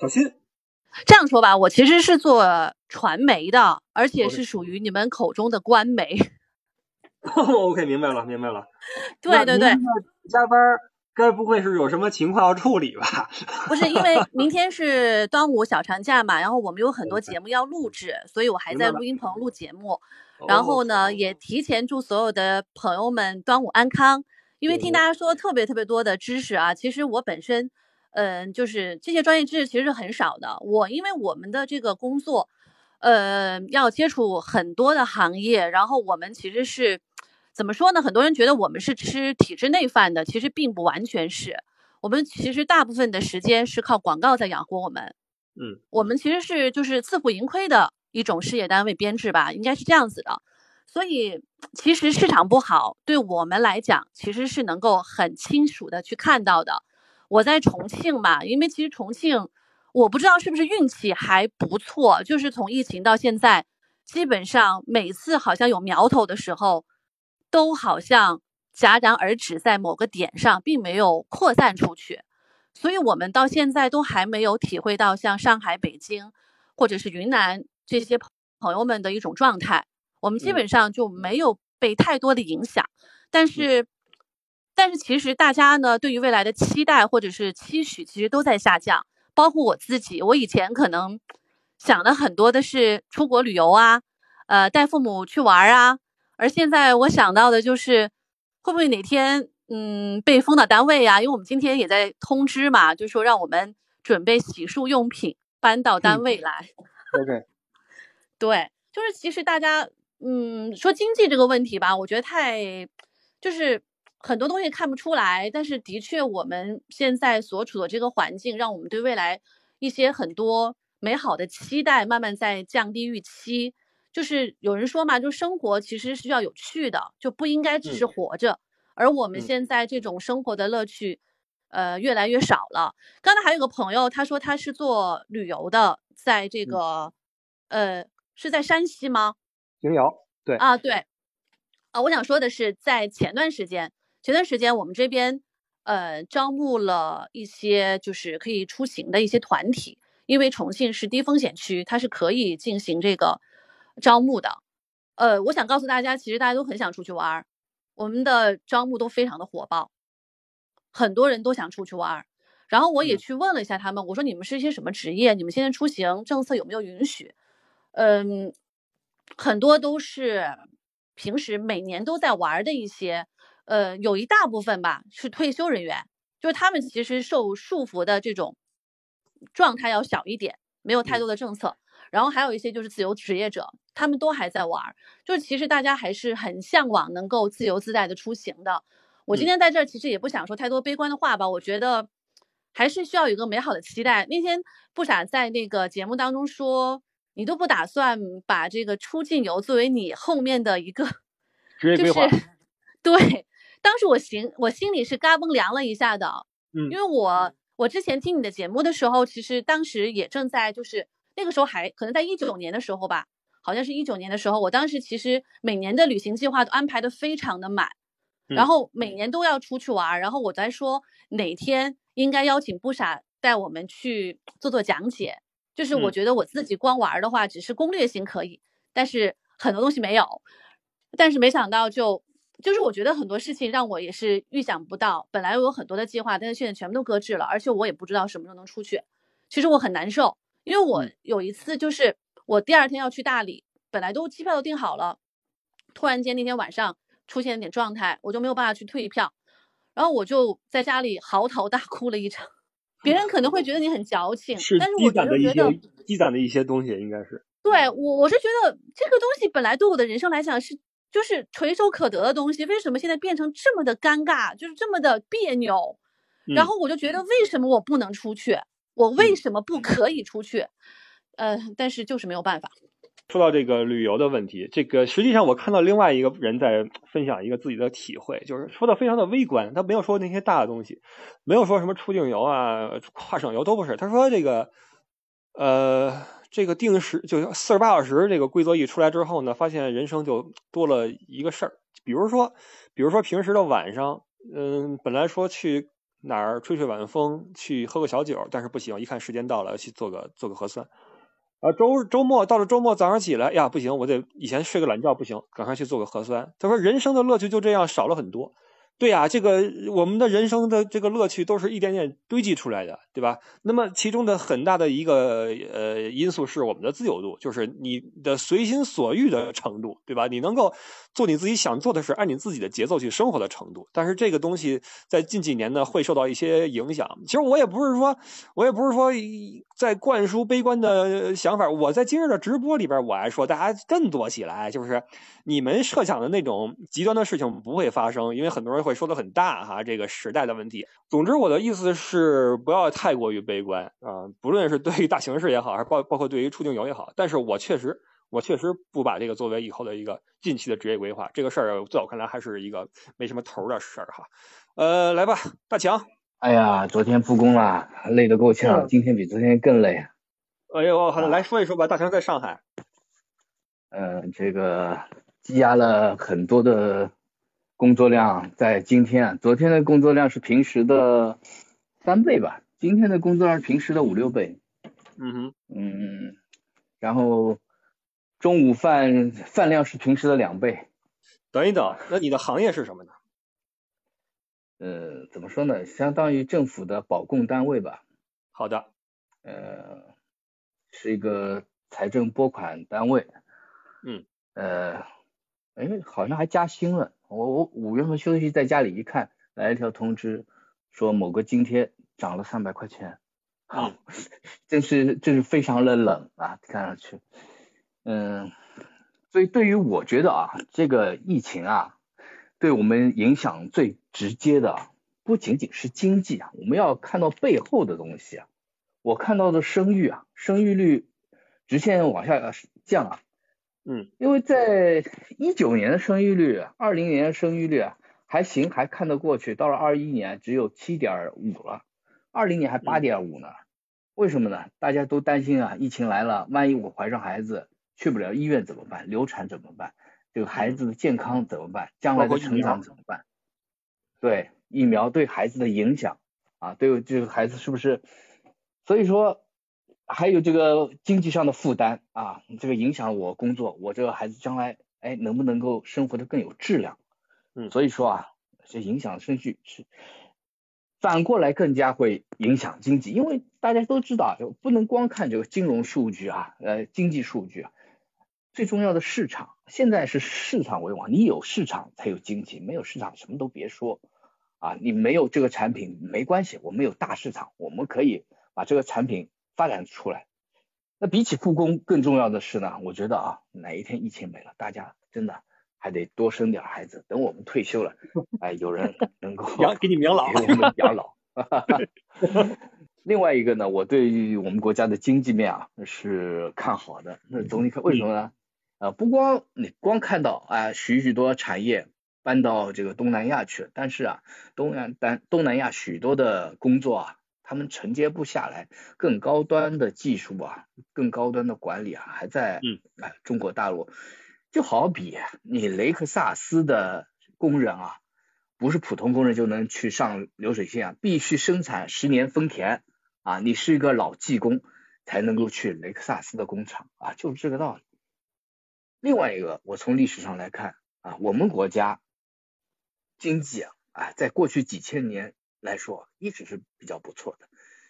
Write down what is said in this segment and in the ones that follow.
小新，这样说吧，我其实是做传媒的，而且是属于你们口中的官媒。OK，明白了，明白了。对对对，加班该不会是有什么情况要处理吧？不是，因为明天是端午小长假嘛，然后我们有很多节目要录制，所以我还在录音棚录节目。然后呢，也提前祝所有的朋友们端午安康。因为听大家说特别特别多的知识啊，其实我本身，嗯，就是这些专业知识其实是很少的。我因为我们的这个工作，呃，要接触很多的行业，然后我们其实是怎么说呢？很多人觉得我们是吃体制内饭的，其实并不完全是。我们其实大部分的时间是靠广告在养活我们。嗯，我们其实是就是自负盈亏的一种事业单位编制吧，应该是这样子的。所以其实市场不好，对我们来讲其实是能够很清楚的去看到的。我在重庆嘛，因为其实重庆，我不知道是不是运气还不错，就是从疫情到现在，基本上每次好像有苗头的时候，都好像戛然而止在某个点上，并没有扩散出去。所以我们到现在都还没有体会到像上海、北京或者是云南这些朋友们的一种状态。我们基本上就没有被太多的影响，但是，但是其实大家呢对于未来的期待或者是期许，其实都在下降。包括我自己，我以前可能想的很多的是出国旅游啊，呃，带父母去玩啊，而现在我想到的就是会不会哪天嗯被封到单位呀、因为我们今天也在通知嘛，就说让我们准备洗漱用品搬到单位来。OK，对，就是其实大家。嗯，说经济这个问题吧，我觉得太就是很多东西看不出来，但是的确我们现在所处的这个环境，让我们对未来一些很多美好的期待慢慢在降低预期。就是有人说嘛，就生活其实是要有趣的，就不应该只是活着。嗯、而我们现在这种生活的乐趣，呃，越来越少了。刚才还有个朋友，他说他是做旅游的，在这个、嗯、呃是在山西吗？平遥，对啊，对，啊，我想说的是，在前段时间，前段时间我们这边呃招募了一些就是可以出行的一些团体，因为重庆是低风险区，它是可以进行这个招募的。呃，我想告诉大家，其实大家都很想出去玩儿，我们的招募都非常的火爆，很多人都想出去玩儿。然后我也去问了一下他们，我说你们是一些什么职业？你们现在出行政策有没有允许？嗯。很多都是平时每年都在玩的一些，呃，有一大部分吧是退休人员，就是他们其实受束缚的这种状态要小一点，没有太多的政策。然后还有一些就是自由职业者，他们都还在玩，就是其实大家还是很向往能够自由自在的出行的。我今天在这儿其实也不想说太多悲观的话吧，我觉得还是需要有一个美好的期待。那天不傻在那个节目当中说。你都不打算把这个出境游作为你后面的一个 职业规划？就是、对，当时我心我心里是嘎嘣凉了一下的，嗯，因为我我之前听你的节目的时候，其实当时也正在就是那个时候还可能在一九年的时候吧，好像是一九年的时候，我当时其实每年的旅行计划都安排的非常的满，然后每年都要出去玩，然后我在说哪天应该邀请不傻带我们去做做讲解。就是我觉得我自己光玩的话，只是攻略性可以，但是很多东西没有。但是没想到就就是我觉得很多事情让我也是预想不到。本来我有很多的计划，但是现在全部都搁置了，而且我也不知道什么时候能出去。其实我很难受，因为我有一次就是我第二天要去大理，本来都机票都订好了，突然间那天晚上出现了点状态，我就没有办法去退票，然后我就在家里嚎啕大哭了一场。别人可能会觉得你很矫情，但是我觉得积攒的一些积攒的一些东西应该是。对我，我是觉得这个东西本来对我的人生来讲是就是垂手可得的东西，为什么现在变成这么的尴尬，就是这么的别扭？嗯、然后我就觉得为什么我不能出去？我为什么不可以出去？呃，但是就是没有办法。说到这个旅游的问题，这个实际上我看到另外一个人在分享一个自己的体会，就是说的非常的微观，他没有说那些大的东西，没有说什么出境游啊、跨省游都不是。他说这个，呃，这个定时就四十八小时这个规则一出来之后呢，发现人生就多了一个事儿，比如说，比如说平时的晚上，嗯，本来说去哪儿吹吹晚风，去喝个小酒，但是不行，一看时间到了，去做个做个核酸。啊，周周末到了周末早上起来呀，不行，我得以前睡个懒觉不行，赶快去做个核酸。他说人生的乐趣就这样少了很多。对呀，这个我们的人生的这个乐趣都是一点点堆积出来的，对吧？那么其中的很大的一个呃因素是我们的自由度，就是你的随心所欲的程度，对吧？你能够做你自己想做的事，按你自己的节奏去生活的程度。但是这个东西在近几年呢会受到一些影响。其实我也不是说，我也不是说在灌输悲观的想法。我在今日的直播里边，我还说大家振作起来，就是你们设想的那种极端的事情不会发生，因为很多人。会说的很大哈，这个时代的问题。总之，我的意思是不要太过于悲观啊，不论是对于大形势也好，还是包包括对于出境游也好。但是我确实，我确实不把这个作为以后的一个近期的职业规划。这个事儿在我看来还是一个没什么头的事儿哈。呃，来吧，大强。哎呀，昨天复工了，累得够呛，今天比昨天更累。哎呦，好的，来说一说吧。大强在上海。嗯，这个积压了很多的。工作量在今天，昨天的工作量是平时的三倍吧，今天的工作量是平时的五六倍。嗯哼，嗯，然后中午饭饭量是平时的两倍。等一等，那你的行业是什么呢？呃，怎么说呢？相当于政府的保供单位吧。好的。呃，是一个财政拨款单位。嗯。呃，哎，好像还加薪了。我我五月份休息在家里一看，来一条通知，说某个津贴涨了三百块钱，啊，真是真是非常的冷啊，看上去，嗯，所以对于我觉得啊，这个疫情啊，对我们影响最直接的不仅仅是经济啊，我们要看到背后的东西啊，我看到的生育啊，生育率直线往下降啊。嗯，因为在一九年的生育率，二零年的生育率还行，还看得过去。到了二一年只有七点五了，二零年还八点五呢。为什么呢？大家都担心啊，疫情来了，万一我怀上孩子去不了医院怎么办？流产怎么办？这个孩子的健康怎么办？将来的成长怎么办？对疫苗对孩子的影响啊，对这个孩子是不是？所以说。还有这个经济上的负担啊，这个影响我工作，我这个孩子将来哎能不能够生活的更有质量？嗯，所以说啊，这影响生育是反过来更加会影响经济，因为大家都知道，就不能光看这个金融数据啊，呃，经济数据啊，最重要的市场，现在是市场为王，你有市场才有经济，没有市场什么都别说啊，你没有这个产品没关系，我们有大市场，我们可以把这个产品。发展出来，那比起复工更重要的是呢，我觉得啊，哪一天疫情没了，大家真的还得多生点孩子，等我们退休了，哎，有人能够 养给你们养老，给我们养老。另外一个呢，我对于我们国家的经济面啊是看好的。那总体看，为什么呢？啊，不光你光看到啊，许许多产业搬到这个东南亚去，但是啊，东南单东南亚许多的工作啊。他们承接不下来，更高端的技术啊，更高端的管理啊，还在嗯哎中国大陆，就好比你雷克萨斯的工人啊，不是普通工人就能去上流水线啊，必须生产十年丰田啊，你是一个老技工才能够去雷克萨斯的工厂啊，就是这个道理。另外一个，我从历史上来看啊，我们国家经济啊，啊，在过去几千年。来说一直是比较不错的，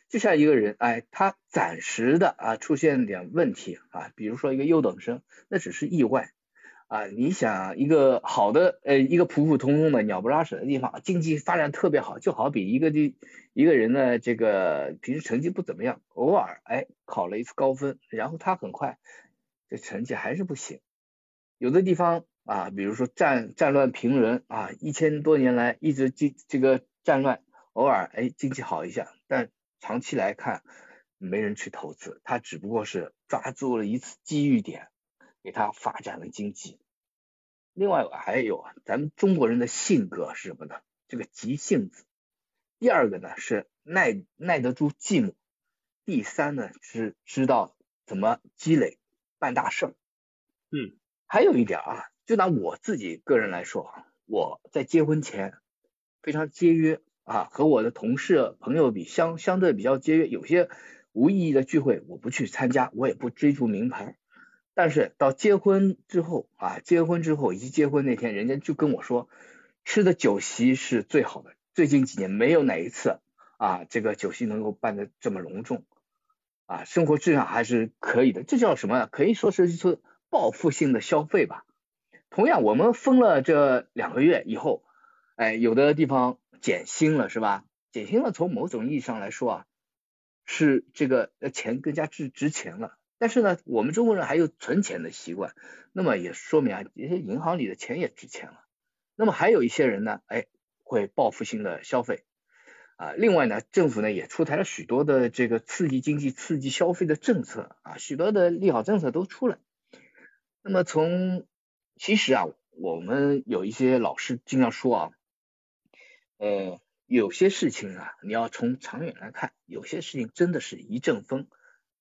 就像一个人，哎，他暂时的啊出现点问题啊，比如说一个优等生，那只是意外啊。你想一个好的呃一个普普通通的鸟不拉屎的地方，经济发展特别好，就好比一个的一个人呢，这个平时成绩不怎么样，偶尔哎考了一次高分，然后他很快这成绩还是不行。有的地方啊，比如说战战乱平人啊，一千多年来一直这这个战乱。偶尔哎，经济好一下，但长期来看，没人去投资，他只不过是抓住了一次机遇点，给他发展了经济。另外还有啊，咱们中国人的性格是什么呢？这个急性子。第二个呢是耐耐得住寂寞。第三呢是知道怎么积累办大事。嗯，还有一点啊，就拿我自己个人来说，我在结婚前非常节约。啊，和我的同事朋友比相相对比较节约，有些无意义的聚会我不去参加，我也不追逐名牌。但是到结婚之后啊，结婚之后以及结婚那天，人家就跟我说，吃的酒席是最好的。最近几年没有哪一次啊，这个酒席能够办的这么隆重啊，生活质量还是可以的。这叫什么？可以说是一次报复性的消费吧。同样，我们封了这两个月以后，哎，有的地方减薪了，是吧？减薪了，从某种意义上来说啊，是这个钱更加值值钱了。但是呢，我们中国人还有存钱的习惯，那么也说明啊，这些银行里的钱也值钱了。那么还有一些人呢，哎，会报复性的消费啊。另外呢，政府呢也出台了许多的这个刺激经济、刺激消费的政策啊，许多的利好政策都出来。那么从其实啊，我们有一些老师经常说啊，呃，有些事情啊，你要从长远来看，有些事情真的是一阵风。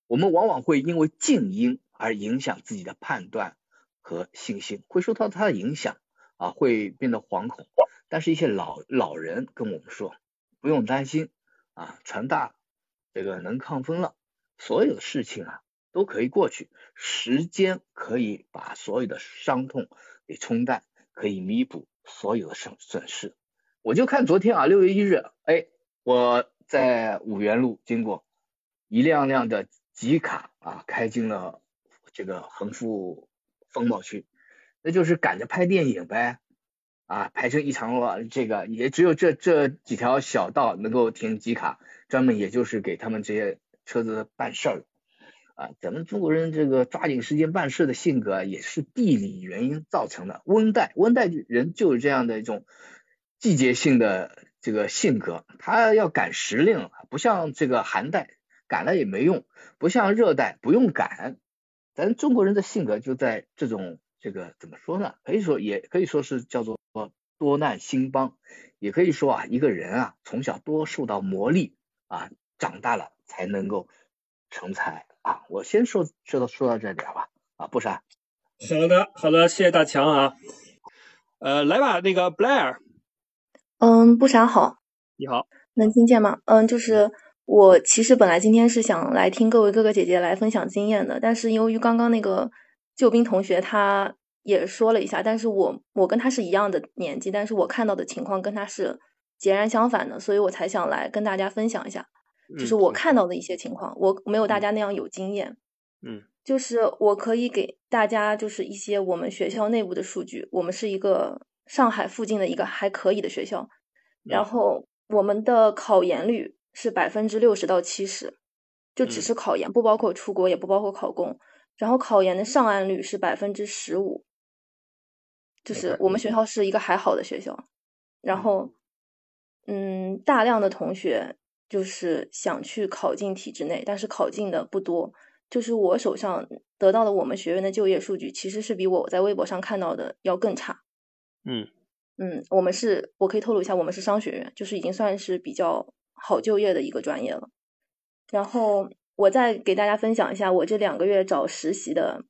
我们往往会因为静音而影响自己的判断和信心，会受到它的影响啊，会变得惶恐。但是，一些老老人跟我们说，不用担心啊，船大这个能抗风浪，所有的事情啊都可以过去，时间可以把所有的伤痛给冲淡，可以弥补所有的损损失。我就看昨天啊，六月一日，哎，我在五原路经过，一辆辆的。吉卡啊，开进了这个横幅风暴区，那就是赶着拍电影呗啊，排成一长路，这个也只有这这几条小道能够停吉卡，专门也就是给他们这些车子办事儿啊。咱们中国人这个抓紧时间办事的性格，也是地理原因造成的。温带温带人就是这样的一种季节性的这个性格，他要赶时令，不像这个寒带。赶了也没用，不像热带不用赶，咱中国人的性格就在这种这个怎么说呢？可以说也可以说是叫做多难兴邦，也可以说啊一个人啊从小多受到磨砺啊，长大了才能够成才啊。我先说说到说到这里好吧啊，不傻。好的好的，谢谢大强啊。呃，来吧，那个 Blair。嗯，不傻好。你好。能听见吗？嗯，就是。我其实本来今天是想来听各位哥哥姐姐来分享经验的，但是由于刚刚那个救兵同学他也说了一下，但是我我跟他是一样的年纪，但是我看到的情况跟他是截然相反的，所以我才想来跟大家分享一下，就是我看到的一些情况，我没有大家那样有经验，嗯，就是我可以给大家就是一些我们学校内部的数据，我们是一个上海附近的一个还可以的学校，然后我们的考研率。是百分之六十到七十，就只是考研，不包括出国，也不包括考公。然后考研的上岸率是百分之十五，就是我们学校是一个还好的学校。然后，嗯，大量的同学就是想去考进体制内，但是考进的不多。就是我手上得到的我们学院的就业数据，其实是比我在微博上看到的要更差。嗯嗯，我们是，我可以透露一下，我们是商学院，就是已经算是比较。好就业的一个专业了，然后我再给大家分享一下我这两个月找实习的，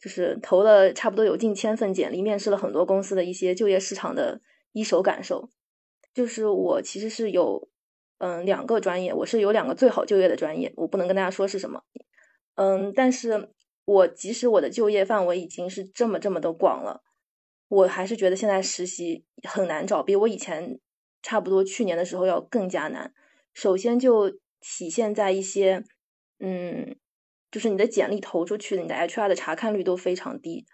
就是投了差不多有近千份简历，面试了很多公司的一些就业市场的一手感受。就是我其实是有嗯两个专业，我是有两个最好就业的专业，我不能跟大家说是什么，嗯，但是我即使我的就业范围已经是这么这么的广了，我还是觉得现在实习很难找，比我以前。差不多去年的时候要更加难。首先就体现在一些，嗯，就是你的简历投出去，你的 HR 的查看率都非常低。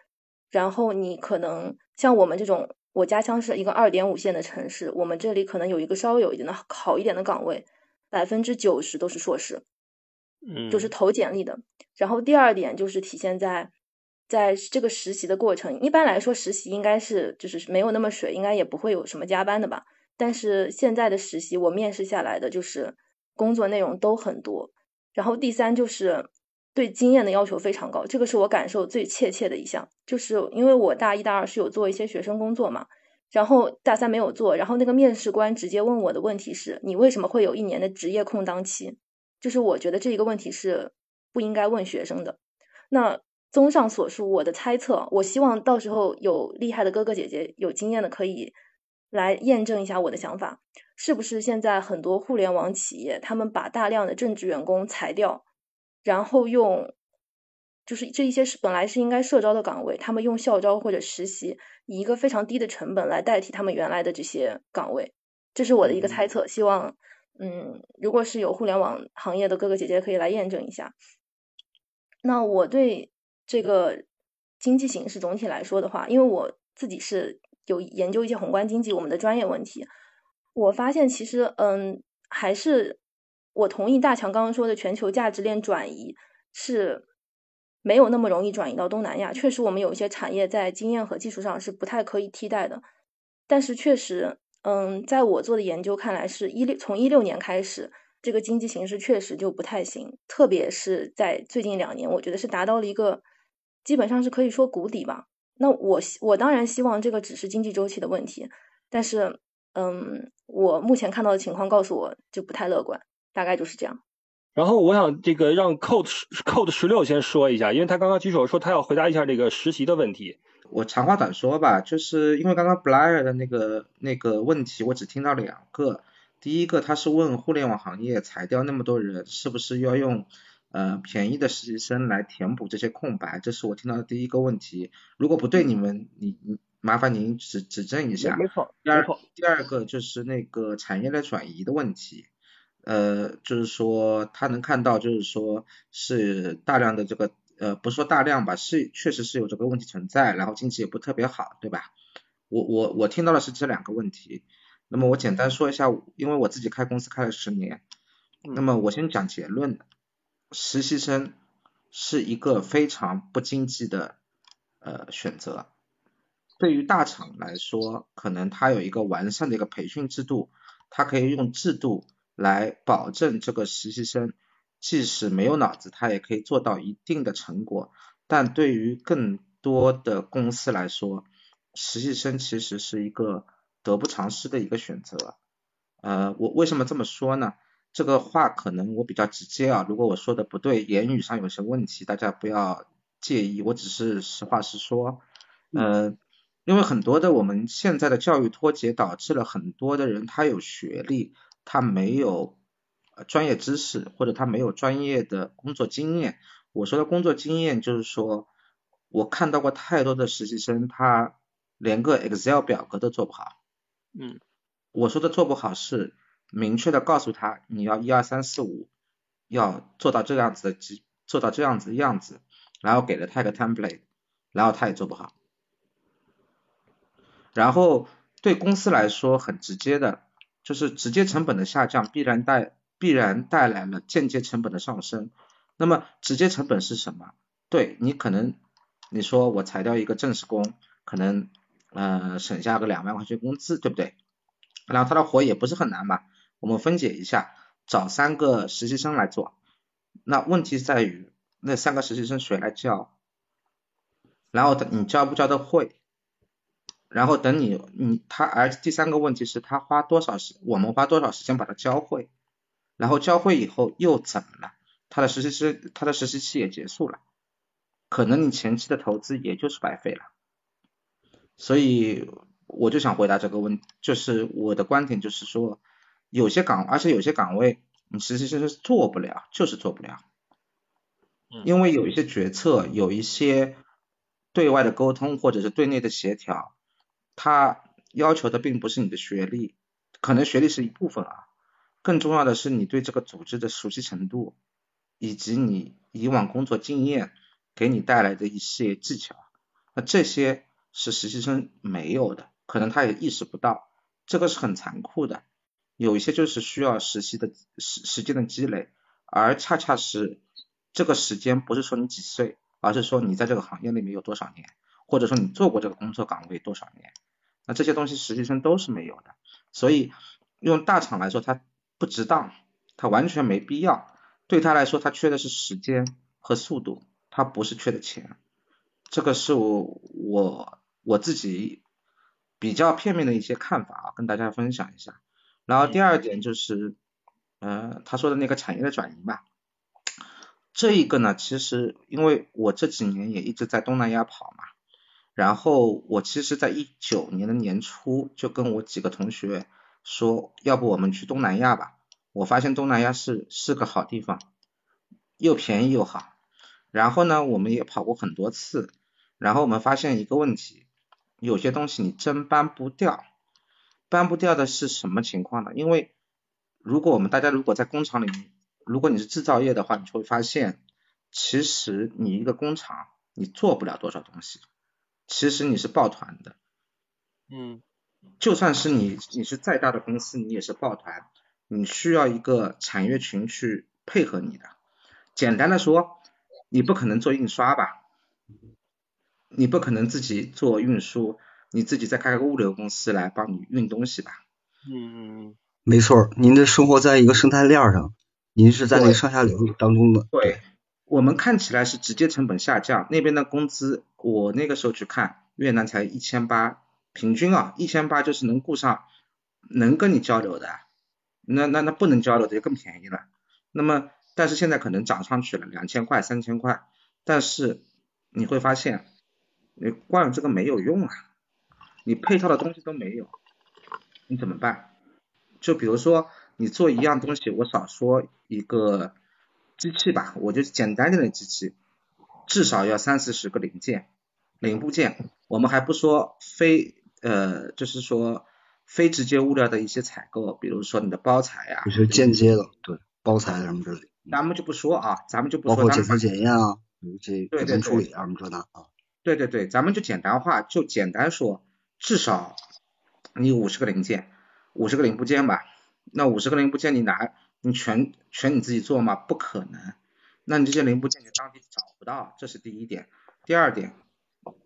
然后你可能像我们这种，我家乡是一个二点五线的城市，我们这里可能有一个稍微有一点的好一点的岗位，百分之九十都是硕士，嗯，就是投简历的。然后第二点就是体现在，在这个实习的过程，一般来说实习应该是就是没有那么水，应该也不会有什么加班的吧。但是现在的实习，我面试下来的就是工作内容都很多。然后第三就是对经验的要求非常高，这个是我感受最切切的一项。就是因为我大一、大二是有做一些学生工作嘛，然后大三没有做。然后那个面试官直接问我的问题是：你为什么会有一年的职业空档期？就是我觉得这一个问题是不应该问学生的。那综上所述，我的猜测，我希望到时候有厉害的哥哥姐姐、有经验的可以。来验证一下我的想法，是不是现在很多互联网企业他们把大量的正职员工裁掉，然后用就是这一些是本来是应该社招的岗位，他们用校招或者实习，以一个非常低的成本来代替他们原来的这些岗位，这是我的一个猜测，希望嗯，如果是有互联网行业的哥哥姐姐可以来验证一下。那我对这个经济形势总体来说的话，因为我自己是有研究一些宏观经济，我们的专业问题，我发现其实嗯，还是我同意大强刚刚说的全球价值链转移是没有那么容易转移到东南亚。确实，我们有一些产业在经验和技术上是不太可以替代的，但是确实，嗯，在我做的研究看来，是一六从一六年开始。这个经济形势确实就不太行，特别是在最近两年，我觉得是达到了一个基本上是可以说谷底吧。那我我当然希望这个只是经济周期的问题，但是嗯，我目前看到的情况告诉我就不太乐观，大概就是这样。然后我想这个让 Code Code 十六先说一下，因为他刚刚举手说他要回答一下这个实习的问题。我长话短说吧，就是因为刚刚 Blair 的那个那个问题，我只听到两个。第一个，他是问互联网行业裁掉那么多人，是不是要用呃便宜的实习生来填补这些空白？这是我听到的第一个问题。如果不对，你们你你麻烦您指指正一下。没错，第二第二个就是那个产业的转移的问题，呃，就是说他能看到，就是说是大量的这个呃，不说大量吧，是确实是有这个问题存在，然后经济也不特别好，对吧？我我我听到的是这两个问题。那么我简单说一下，因为我自己开公司开了十年，那么我先讲结论，实习生是一个非常不经济的呃选择。对于大厂来说，可能它有一个完善的一个培训制度，它可以用制度来保证这个实习生即使没有脑子，他也可以做到一定的成果。但对于更多的公司来说，实习生其实是一个。得不偿失的一个选择，呃，我为什么这么说呢？这个话可能我比较直接啊，如果我说的不对，言语上有些问题，大家不要介意，我只是实话实说。呃，因为很多的我们现在的教育脱节，导致了很多的人他有学历，他没有专业知识，或者他没有专业的工作经验。我说的工作经验就是说，我看到过太多的实习生，他连个 Excel 表格都做不好。嗯，我说的做不好是明确的告诉他你要一二三四五，要做到这样子的，做到这样子的样子，然后给了他一个 template，然后他也做不好。然后对公司来说很直接的，就是直接成本的下降必然带必然带来了间接成本的上升。那么直接成本是什么？对你可能你说我裁掉一个正式工，可能。呃，省下个两万块钱工资，对不对？然后他的活也不是很难嘛，我们分解一下，找三个实习生来做。那问题在于那三个实习生谁来教？然后你教不教得会？然后等你你他，而第三个问题是他花多少时，我们花多少时间把他教会？然后教会以后又怎么了？他的实习生他的实习期也结束了，可能你前期的投资也就是白费了。所以我就想回答这个问，就是我的观点就是说，有些岗，而且有些岗位你实习生是做不了，就是做不了，因为有一些决策，有一些对外的沟通或者是对内的协调，它要求的并不是你的学历，可能学历是一部分啊，更重要的是你对这个组织的熟悉程度，以及你以往工作经验给你带来的一些技巧，那这些。是实习生没有的，可能他也意识不到，这个是很残酷的。有一些就是需要实习的时时间的积累，而恰恰是这个时间不是说你几岁，而是说你在这个行业里面有多少年，或者说你做过这个工作岗位多少年。那这些东西实习生都是没有的，所以用大厂来说，他不值当，他完全没必要。对他来说，他缺的是时间和速度，他不是缺的钱。这个是我我。我自己比较片面的一些看法啊，跟大家分享一下。然后第二点就是，呃，他说的那个产业的转移吧，这一个呢，其实因为我这几年也一直在东南亚跑嘛，然后我其实在一九年的年初就跟我几个同学说，要不我们去东南亚吧？我发现东南亚是是个好地方，又便宜又好。然后呢，我们也跑过很多次，然后我们发现一个问题，有些东西你真搬不掉。搬不掉的是什么情况呢？因为如果我们大家如果在工厂里面，如果你是制造业的话，你就会发现，其实你一个工厂你做不了多少东西，其实你是抱团的。嗯，就算是你你是再大的公司，你也是抱团，你需要一个产业群去配合你的。简单的说，你不可能做印刷吧？你不可能自己做运输。你自己再开个物流公司来帮你运东西吧。嗯没错，您的生活在一个生态链上，您是在那个上下游当中的。对，我们看起来是直接成本下降，那边的工资，我那个时候去看，越南才一千八，平均啊，一千八就是能顾上，能跟你交流的，那那那不能交流的就更便宜了。那么，但是现在可能涨上去了，两千块、三千块，但是你会发现，你光有这个没有用啊。你配套的东西都没有，你怎么办？就比如说你做一样东西，我少说一个机器吧，我就简单点的机器，至少要三四十个零件、零部件。我们还不说非呃，就是说非直接物料的一些采购，比如说你的包材呀，就是间接的，对，包材什么之类。咱们就不说啊，咱们就不说。包括检测检验啊，这对对处理啊什么这那啊。对对对，咱们就简单化，就简单说。至少你五十个零件，五十个零部件吧。那五十个零部件你拿，你全全你自己做吗？不可能。那你这些零部件你当地找不到，这是第一点。第二点，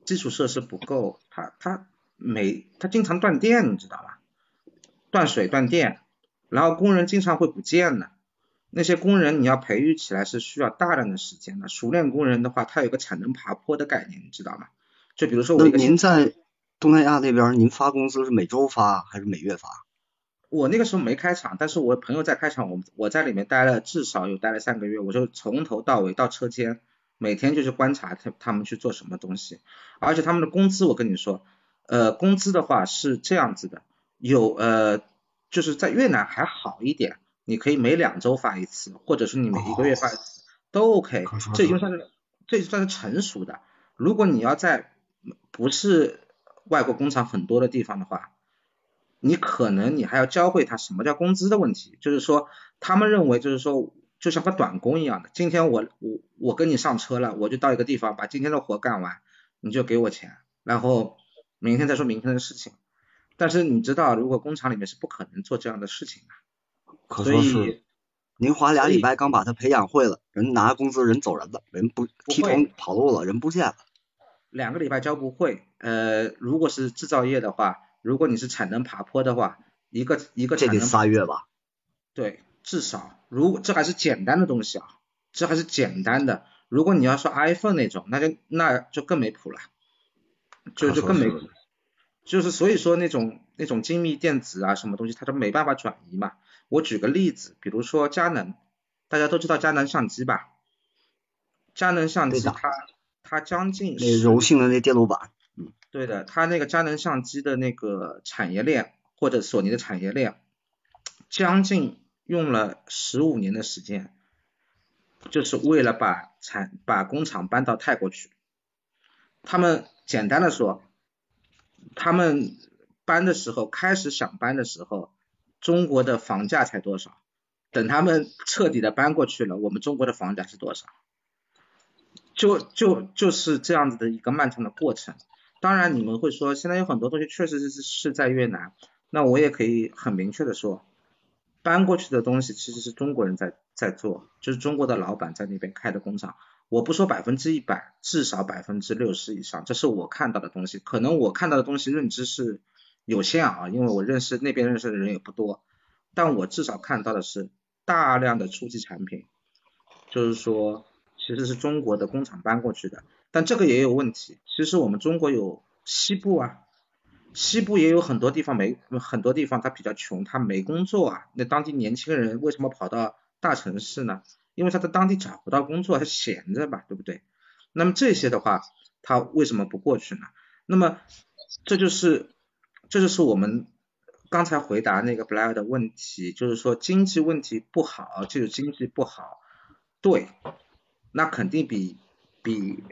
基础设施不够，它它每它经常断电，你知道吧？断水断电，然后工人经常会不见的。那些工人你要培育起来是需要大量的时间的。熟练工人的话，他有个产能爬坡的概念，你知道吗？就比如说我一个。您在。东南亚那边，您发工资是每周发还是每月发？我那个时候没开厂，但是我朋友在开厂，我我在里面待了至少有待了三个月，我就从头到尾到车间，每天就是观察他他们去做什么东西，而且他们的工资，我跟你说，呃，工资的话是这样子的，有呃，就是在越南还好一点，你可以每两周发一次，或者是你每一个月发一次都 OK，这已经算是这算是成熟的。如果你要在不是外国工厂很多的地方的话，你可能你还要教会他什么叫工资的问题，就是说他们认为就是说就像个短工一样的，今天我我我跟你上车了，我就到一个地方把今天的活干完，你就给我钱，然后明天再说明天的事情。但是你知道，如果工厂里面是不可能做这样的事情的，所以您花俩礼拜刚把他培养会了，人拿工资人走人了，人不剃头跑路了，人不见了。两个礼拜教不会，呃，如果是制造业的话，如果你是产能爬坡的话，一个一个产能仨月吧？对，至少，如果这还是简单的东西啊，这还是简单的。如果你要说 iPhone 那种，那就那就更没谱了，就就更没谱，就是所以说那种那种精密电子啊什么东西，它都没办法转移嘛。我举个例子，比如说佳能，大家都知道佳能相机吧？佳能相机它。它将近那柔性的那电路板，嗯，对的，它那个佳能相机的那个产业链或者索尼的产业链，将近用了十五年的时间，就是为了把产把工厂搬到泰国去。他们简单的说，他们搬的时候开始想搬的时候，中国的房价才多少？等他们彻底的搬过去了，我们中国的房价是多少？就就就是这样子的一个漫长的过程。当然，你们会说现在有很多东西确实是是在越南，那我也可以很明确的说，搬过去的东西其实是中国人在在做，就是中国的老板在那边开的工厂。我不说百分之一百，至少百分之六十以上，这是我看到的东西。可能我看到的东西认知是有限啊，因为我认识那边认识的人也不多，但我至少看到的是大量的初级产品，就是说。其实是中国的工厂搬过去的，但这个也有问题。其实我们中国有西部啊，西部也有很多地方没很多地方他比较穷，他没工作啊。那当地年轻人为什么跑到大城市呢？因为他在当地找不到工作，他闲着吧，对不对？那么这些的话，他为什么不过去呢？那么这就是这就是我们刚才回答那个 Blair 的问题，就是说经济问题不好，就是经济不好，对，那肯定比比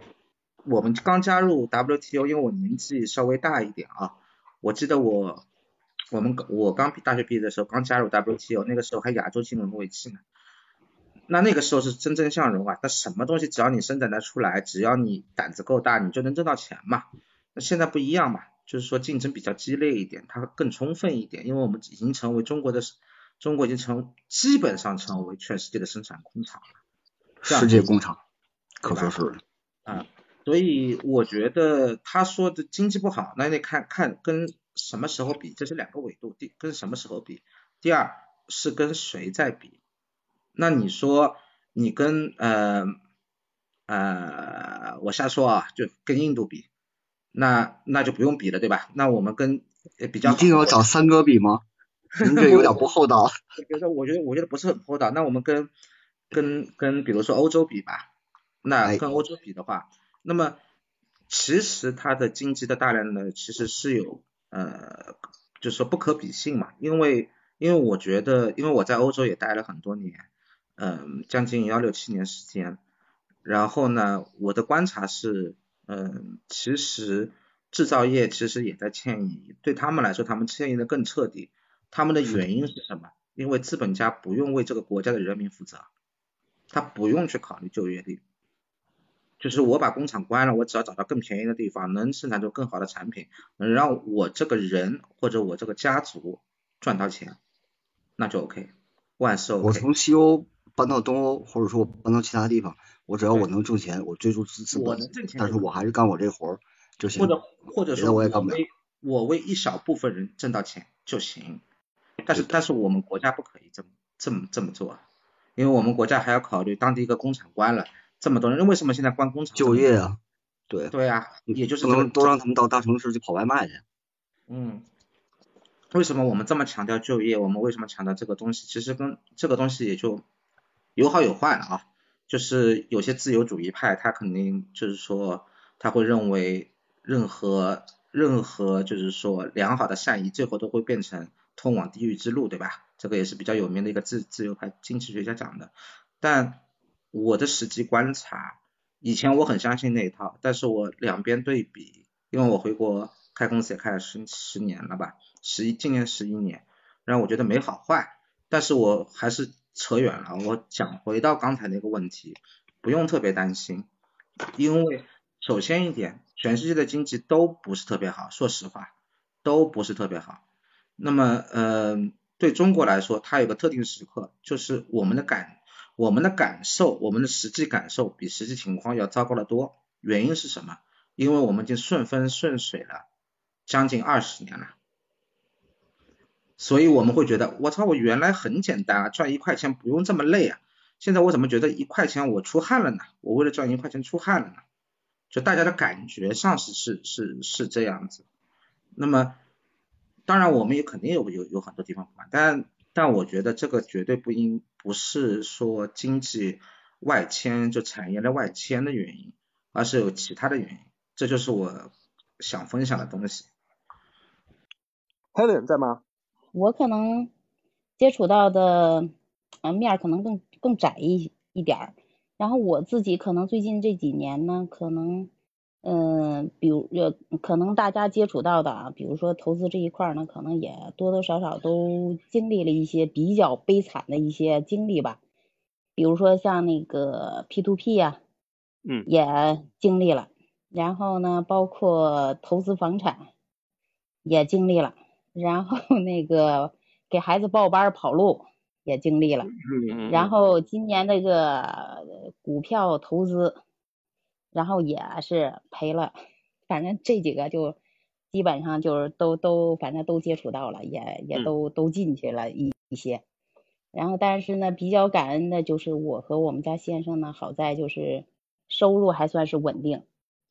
我们刚加入 WTO，因为我年纪稍微大一点啊，我记得我我们我刚大学毕业的时候刚加入 WTO，那个时候还亚洲金融危机呢。那那个时候是蒸蒸向荣啊，那什么东西只要你生产得出来，只要你胆子够大，你就能挣到钱嘛。那现在不一样嘛，就是说竞争比较激烈一点，它更充分一点，因为我们已经成为中国的，中国已经成基本上成为全世界的生产工厂了，世界工厂，可说是。啊，所以我觉得他说的经济不好，那得看看跟什么时候比，这是两个维度。第跟什么时候比，第二是跟谁在比。那你说你跟呃呃，我瞎说啊，就跟印度比，那那就不用比了，对吧？那我们跟呃比较一定要找三哥比吗？您这有点不厚道。我觉得，我觉得，我觉得不是很厚道。那我们跟跟跟，比如说欧洲比吧，那哎跟欧洲比的话，那么其实它的经济的大量呢其实是有呃，就是说不可比性嘛。因为因为我觉得，因为我在欧洲也待了很多年，嗯、将近幺六七年时间。然后呢，我的观察是，嗯、其实制造业其实也在迁移，对他们来说，他们迁移的更彻底。他们的原因是什么？因为资本家不用为这个国家的人民负责，他不用去考虑就业率，就是我把工厂关了，我只要找到更便宜的地方，能生产出更好的产品，能让我这个人或者我这个家族赚到钱，那就 OK，万事 OK。我从西欧搬到东欧，或者说我搬到其他地方，我只要我能挣钱，我追逐资资本我能挣，钱但是我还是干我这活儿就行。或者或者说我也干不了为我为一小部分人挣到钱就行，但是但是我们国家不可以这么这么这么做，啊因为我们国家还要考虑当地一个工厂关了，这么多人，为什么现在关工厂？就业啊，对，对啊，也就是不能都让他们到大城市去跑外卖去。嗯，为什么我们这么强调就业？我们为什么强调这个东西？其实跟这个东西也就有好有坏了啊。就是有些自由主义派，他肯定就是说，他会认为任何任何就是说良好的善意，最后都会变成通往地狱之路，对吧？这个也是比较有名的一个自自由派经济学家讲的。但我的实际观察，以前我很相信那一套，但是我两边对比，因为我回国开公司也开了十十年了吧，十一今年十一年，然后我觉得没好坏，但是我还是扯远了，我想回到刚才那个问题，不用特别担心，因为首先一点，全世界的经济都不是特别好，说实话，都不是特别好。那么，呃，对中国来说，它有个特定时刻，就是我们的感，我们的感受，我们的实际感受比实际情况要糟糕得多。原因是什么？因为我们已经顺风顺水了将近二十年了，所以我们会觉得，我操，我原来很简单啊，赚一块钱不用这么累啊。现在我怎么觉得一块钱我出汗了呢？我为了赚一块钱出汗了呢？就大家的感觉上是是是是这样子。那么，当然我们也肯定有有有很多地方不满，但但我觉得这个绝对不应不是说经济外迁就产业的外迁的原因，而是有其他的原因。这就是我想分享的东西。Helen 在吗？我可能接触到的面可能更更窄一一点，然后我自己可能最近这几年呢，可能嗯、呃比如呃可能大家接触到的啊，比如说投资这一块儿呢，可能也多多少少都经历了一些比较悲惨的一些经历吧，比如说像那个 P to P 呀、嗯也经历了，然后呢，包括投资房产也经历了。然后 那个给孩子报班跑路也经历了，嗯然后今年那个呃股票投资，然后也是赔了，反正这几个就基本上就是都都反正都接触到了，也也嗯都都进去了一一些。然后但是呢，比较感恩的就是我和我们家先生呢，好在就是收入还算是稳定，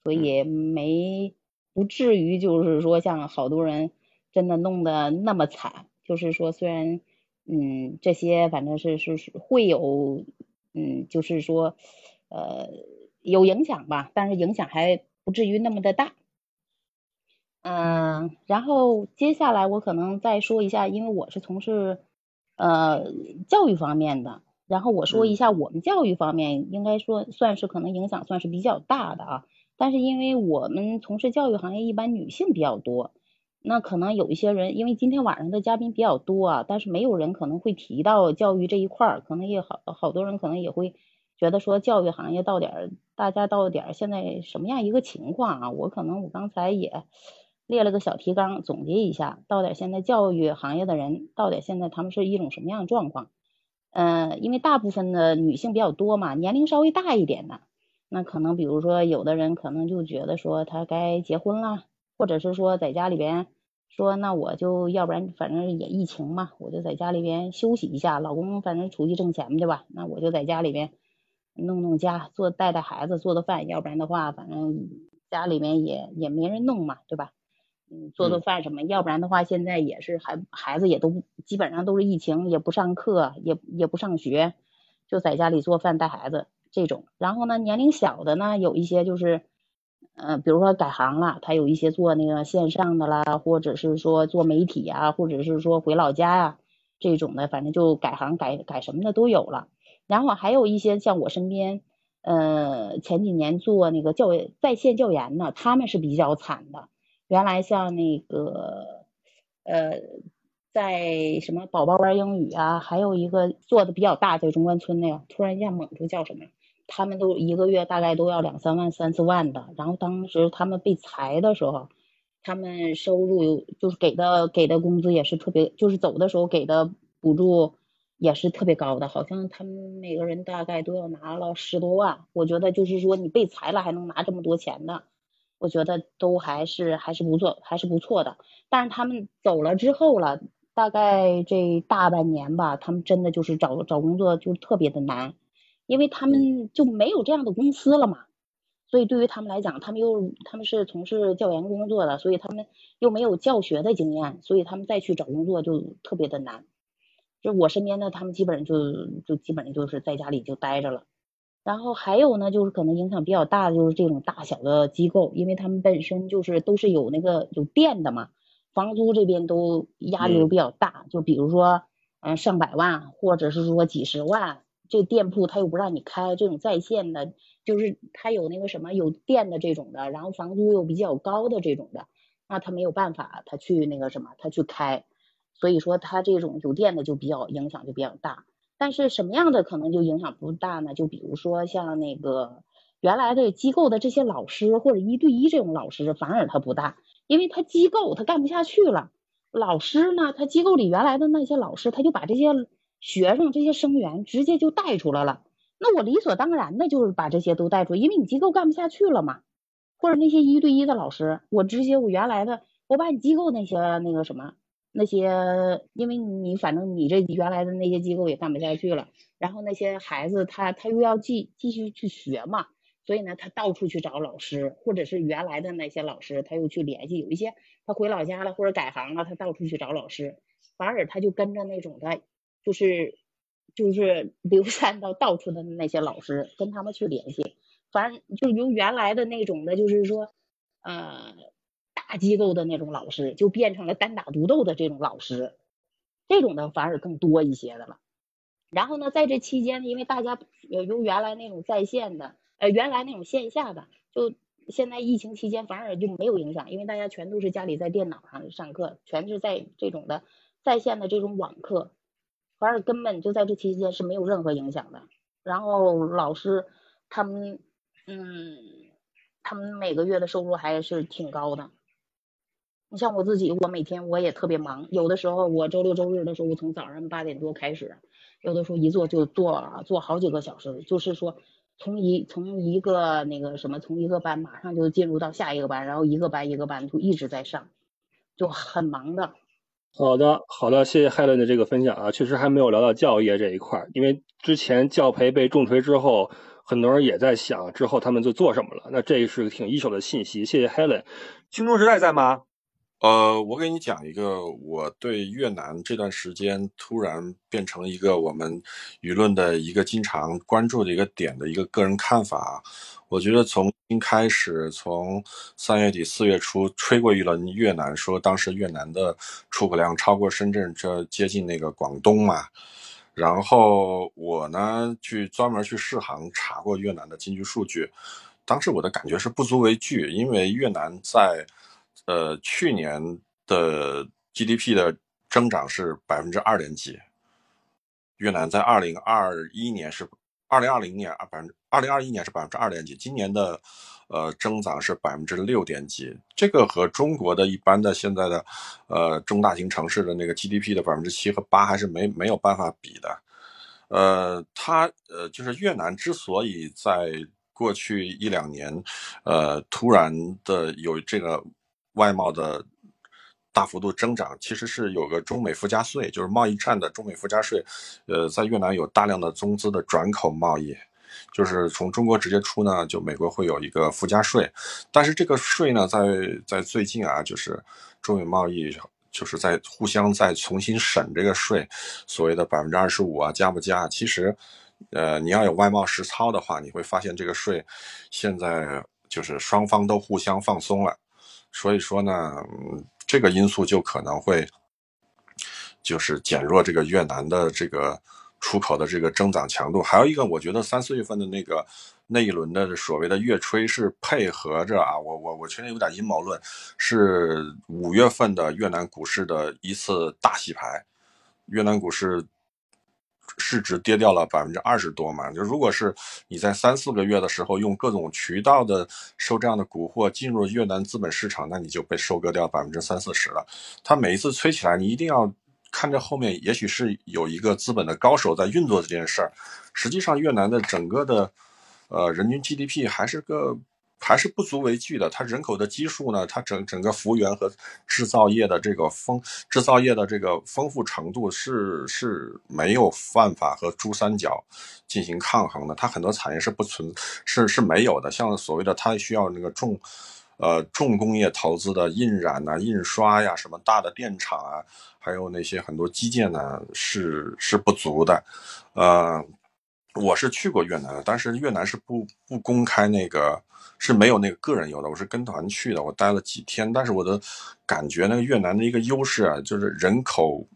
所以没不至于就是说像好多人。真的弄得那么惨，就是说虽然嗯这些反正是是是会有嗯就是说呃有影响吧，但是影响还不至于那么的大。嗯，然后接下来我可能再说一下，因为我是从事呃教育方面的，然后我说一下我们教育方面应该说算是可能影响算是比较大的啊。但是因为我们从事教育行业，一般女性比较多，那可能有一些人，因为今天晚上的嘉宾比较多啊，但是没有人可能会提到教育这一块儿，可能也好好多人可能也会觉得说教育行业到点，大家到点现在什么样一个情况啊？我可能我刚才也列了个小提纲，总结一下，到点现在教育行业的人到底现在他们是一种什么样的状况？嗯，因为大部分的女性比较多嘛，年龄稍微大一点的。那可能比如说，有的人可能就觉得说他该结婚了，或者是说在家里边说，那我就要不然反正也疫情嘛，我就在家里边休息一下，老公反正出去挣钱去吧，那我就在家里边弄弄家，做带带孩子，做做饭，要不然的话，反正家里面也也没人弄嘛，对吧？嗯，做做饭什么，要不然的话，现在也是孩孩子也都基本上都是疫情，也不上课，也也不上学，就在家里做饭带孩子。这种，然后呢，年龄小的呢，有一些就是，嗯，比如说改行了，他有一些做那个线上的啦，或者是说做媒体啊，或者是说回老家呀，这种的，反正就改行改改什么的都有了。然后还有一些像我身边，呃，前几年做那个教在线教研的，他们是比较惨的。原来像那个，呃。在什么宝宝班英语啊，还有一个做的比较大，在中关村那个，突然一下猛就叫什么？他们都一个月大概都要两三万、三四万的。然后当时他们被裁的时候，他们收入就是给的给的工资也是特别，就是走的时候给的补助也是特别高的，好像他们每个人大概都要拿了十多万。我觉得就是说你被裁了还能拿这么多钱呢，我觉得都还是还是不错，还是不错的。但是他们走了之后了。大概这大半年吧，他们真的就是找找工作就特别的难，因为他们就没有这样的公司了嘛。所以对于他们来讲，他们又他们是从事教研工作的，所以他们又没有教学的经验，所以他们再去找工作就特别的难。就我身边的，他们基本上就就基本上就是在家里就待着了。然后还有呢，就是可能影响比较大的就是这种大小的机构，因为他们本身就是都是有那个有店的嘛。房租这边都压力都比较大，就比如说，嗯，上百万，或者是说几十万，这店铺他又不让你开，这种在线的，就是他有那个什么有店的这种的，然后房租又比较高的这种的，那他没有办法，他去那个什么，他去开，所以说他这种有店的就比较影响就比较大。但是什么样的可能就影响不大呢？就比如说像那个原来的机构的这些老师或者一对一这种老师，反而他不大。因为他机构他干不下去了，老师呢，他机构里原来的那些老师，他就把这些学生、这些生源直接就带出来了。那我理所当然的就是把这些都带出，因为你机构干不下去了嘛。或者那些一对一的老师，我直接我原来的，我把你机构那些那个什么那些，因为你反正你这原来的那些机构也干不下去了，然后那些孩子他他又要继继续去学嘛。所以呢，他到处去找老师，或者是原来的那些老师，他又去联系。有一些他回老家了，或者改行了，他到处去找老师。反而他就跟着那种的，就是就是 流散到到处的那些老师，跟他们去联系。反正就由原来的那种的，就是说，呃，大机构的那种老师，就变成了单打独斗的这种老师。这种的反而更多一些的了。然后呢，在这期间，因为大家由原来那种在线的。呃，原来那种线下的，就现在疫情期间反而就没有影响，因为大家全都是家里在电脑上上课，全是在这种的在线的这种网课，反而根本就在这期间是没有任何影响的。然后老师他们，嗯，他们每个月的收入还是挺高的。你像我自己，我每天我也特别忙，有的时候我周六周日的时候，我从早上八点多开始，有的时候一坐就坐坐好几个小时，就是说。从一从一个那个什么，从一个班马上就进入到下一个班，然后一个班一个班就一直在上，就很忙的。好的，好的，谢谢 Helen 的这个分享啊，确实还没有聊到教业这一块，因为之前教培被重锤之后，很多人也在想之后他们就做什么了。那这是个挺一手的信息，谢谢 Helen。青春时代在吗？呃，我给你讲一个，我对越南这段时间突然变成一个我们舆论的一个经常关注的一个点的一个个人看法。我觉得从一开始，从三月底四月初吹过一轮越南，说当时越南的出口量超过深圳，这接近那个广东嘛。然后我呢，去专门去试行查过越南的经济数据，当时我的感觉是不足为惧，因为越南在。呃，去年的 GDP 的增长是百分之二点几，越南在二零二一年是二零二零年二百分之二零二一年是百分之二点几，今年的呃增长是百分之六点几，这个和中国的一般的现在的呃中大型城市的那个 GDP 的百分之七和八还是没没有办法比的，呃，它呃就是越南之所以在过去一两年呃突然的有这个。外贸的大幅度增长，其实是有个中美附加税，就是贸易战的中美附加税。呃，在越南有大量的中资的转口贸易，就是从中国直接出呢，就美国会有一个附加税。但是这个税呢，在在最近啊，就是中美贸易就是在互相再重新审这个税，所谓的百分之二十五啊，加不加？其实，呃，你要有外贸实操的话，你会发现这个税现在就是双方都互相放松了。所以说呢，这个因素就可能会，就是减弱这个越南的这个出口的这个增长强度。还有一个，我觉得三四月份的那个那一轮的所谓的越吹是配合着啊，我我我确实有点阴谋论，是五月份的越南股市的一次大洗牌，越南股市。市值跌掉了百分之二十多嘛？就如果是你在三四个月的时候用各种渠道的收这样的股货进入越南资本市场，那你就被收割掉百分之三四十了。它每一次吹起来，你一定要看着后面，也许是有一个资本的高手在运作这件事儿。实际上，越南的整个的呃人均 GDP 还是个。还是不足为惧的。它人口的基数呢，它整整个服务员和制造业的这个丰制造业的这个丰富程度是是没有办法和珠三角进行抗衡的。它很多产业是不存是是没有的。像所谓的它需要那个重呃重工业投资的印染呐、印刷呀、什么大的电厂啊，还有那些很多基建呢，是是不足的。呃，我是去过越南的，但是越南是不不公开那个。是没有那个个人游的，我是跟团去的，我待了几天，但是我的感觉，那个越南的一个优势啊，就是人口，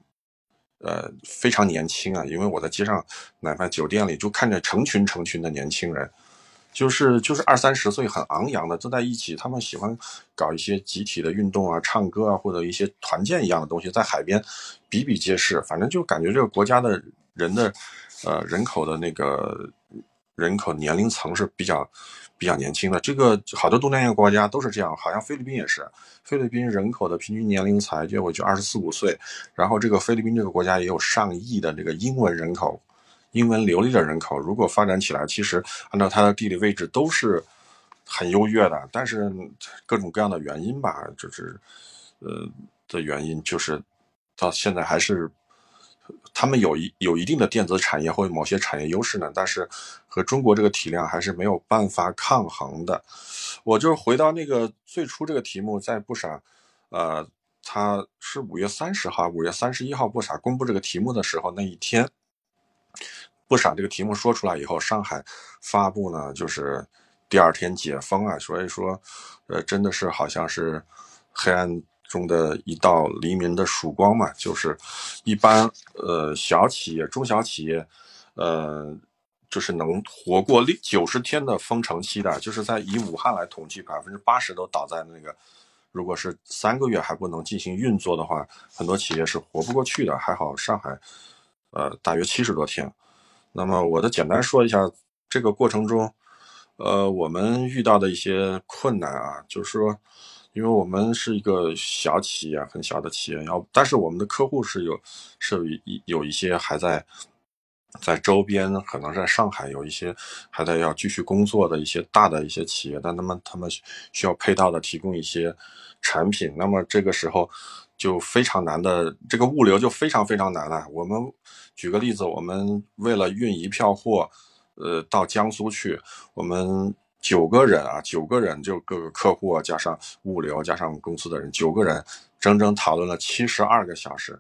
呃，非常年轻啊，因为我在街上，哪怕酒店里，就看见成群成群的年轻人，就是就是二三十岁很昂扬的坐在一起，他们喜欢搞一些集体的运动啊，唱歌啊，或者一些团建一样的东西，在海边比比皆是，反正就感觉这个国家的人的，呃，人口的那个人口年龄层是比较。比较年轻的这个好多东南亚国家都是这样，好像菲律宾也是。菲律宾人口的平均年龄才就我就二十四五岁，然后这个菲律宾这个国家也有上亿的这个英文人口，英文流利的人口。如果发展起来，其实按照它的地理位置都是很优越的。但是各种各样的原因吧，就是呃的原因，就是到现在还是。他们有一有一定的电子产业或某些产业优势呢，但是和中国这个体量还是没有办法抗衡的。我就是回到那个最初这个题目，在不傻，呃，他是五月三十号、五月三十一号不傻公布这个题目的时候那一天，不傻这个题目说出来以后，上海发布呢，就是第二天解封啊，所以说，呃，真的是好像是黑暗。中的一道黎明的曙光嘛，就是一般呃小企业、中小企业，呃，就是能活过六九十天的封城期的，就是在以武汉来统计，百分之八十都倒在那个，如果是三个月还不能进行运作的话，很多企业是活不过去的。还好上海，呃，大约七十多天。那么我的简单说一下这个过程中，呃，我们遇到的一些困难啊，就是说。因为我们是一个小企业，很小的企业，要但是我们的客户是有，是有一有一些还在，在周边，可能在上海有一些还在要继续工作的一些大的一些企业，但他们他们需要配套的提供一些产品，那么这个时候就非常难的，这个物流就非常非常难了。我们举个例子，我们为了运一票货，呃，到江苏去，我们。九个人啊，九个人就各个客户啊，加上物流，加上公司的人，九个人整整讨论了七十二个小时，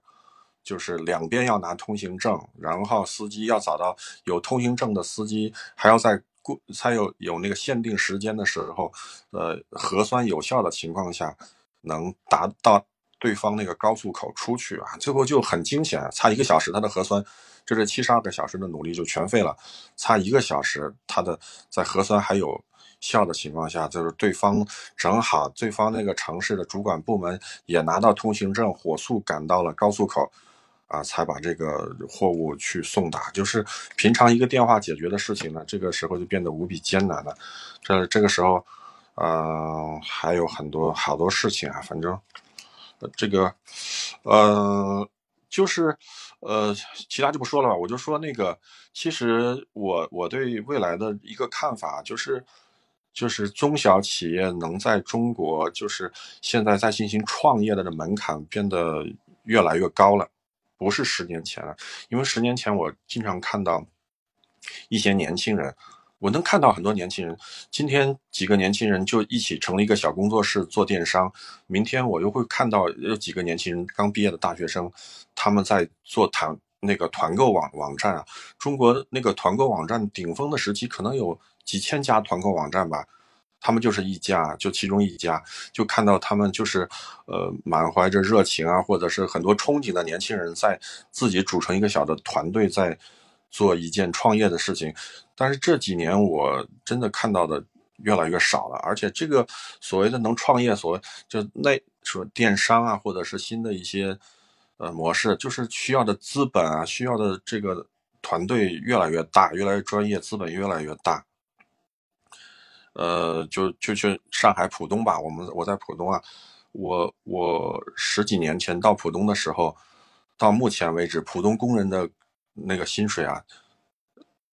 就是两边要拿通行证，然后司机要找到有通行证的司机，还要在过才有有那个限定时间的时候，呃，核酸有效的情况下，能达到对方那个高速口出去啊，最后就很惊险，差一个小时，他的核酸。就这七十二个小时的努力就全废了，差一个小时，他的在核酸还有效的情况下，就是对方正好对方那个城市的主管部门也拿到通行证，火速赶到了高速口，啊，才把这个货物去送达。就是平常一个电话解决的事情呢，这个时候就变得无比艰难了。这这个时候，呃，还有很多好多事情啊，反正这个，呃。就是，呃，其他就不说了吧。我就说那个，其实我我对未来的一个看法就是，就是中小企业能在中国，就是现在在进行创业的这门槛变得越来越高了，不是十年前了。因为十年前我经常看到一些年轻人。我能看到很多年轻人，今天几个年轻人就一起成立一个小工作室做电商。明天我又会看到有几个年轻人刚毕业的大学生，他们在做团那个团购网网站啊。中国那个团购网站顶峰的时期，可能有几千家团购网站吧，他们就是一家，就其中一家，就看到他们就是呃满怀着热情啊，或者是很多憧憬的年轻人在自己组成一个小的团队在。做一件创业的事情，但是这几年我真的看到的越来越少了，而且这个所谓的能创业，所谓就那说电商啊，或者是新的一些呃模式，就是需要的资本啊，需要的这个团队越来越大，越来越专业，资本越来越大。呃，就就去上海浦东吧，我们我在浦东啊，我我十几年前到浦东的时候，到目前为止，浦东工人的。那个薪水啊，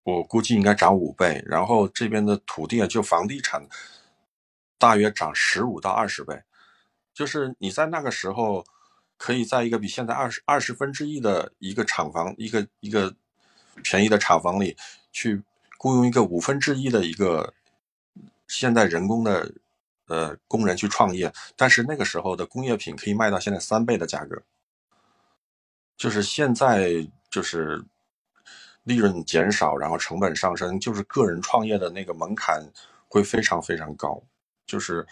我估计应该涨五倍。然后这边的土地啊，就房地产，大约涨十五到二十倍。就是你在那个时候，可以在一个比现在二十二十分之一的一个厂房，一个一个便宜的厂房里，去雇佣一个五分之一的一个现在人工的呃工人去创业。但是那个时候的工业品可以卖到现在三倍的价格。就是现在就是。利润减少，然后成本上升，就是个人创业的那个门槛会非常非常高，就是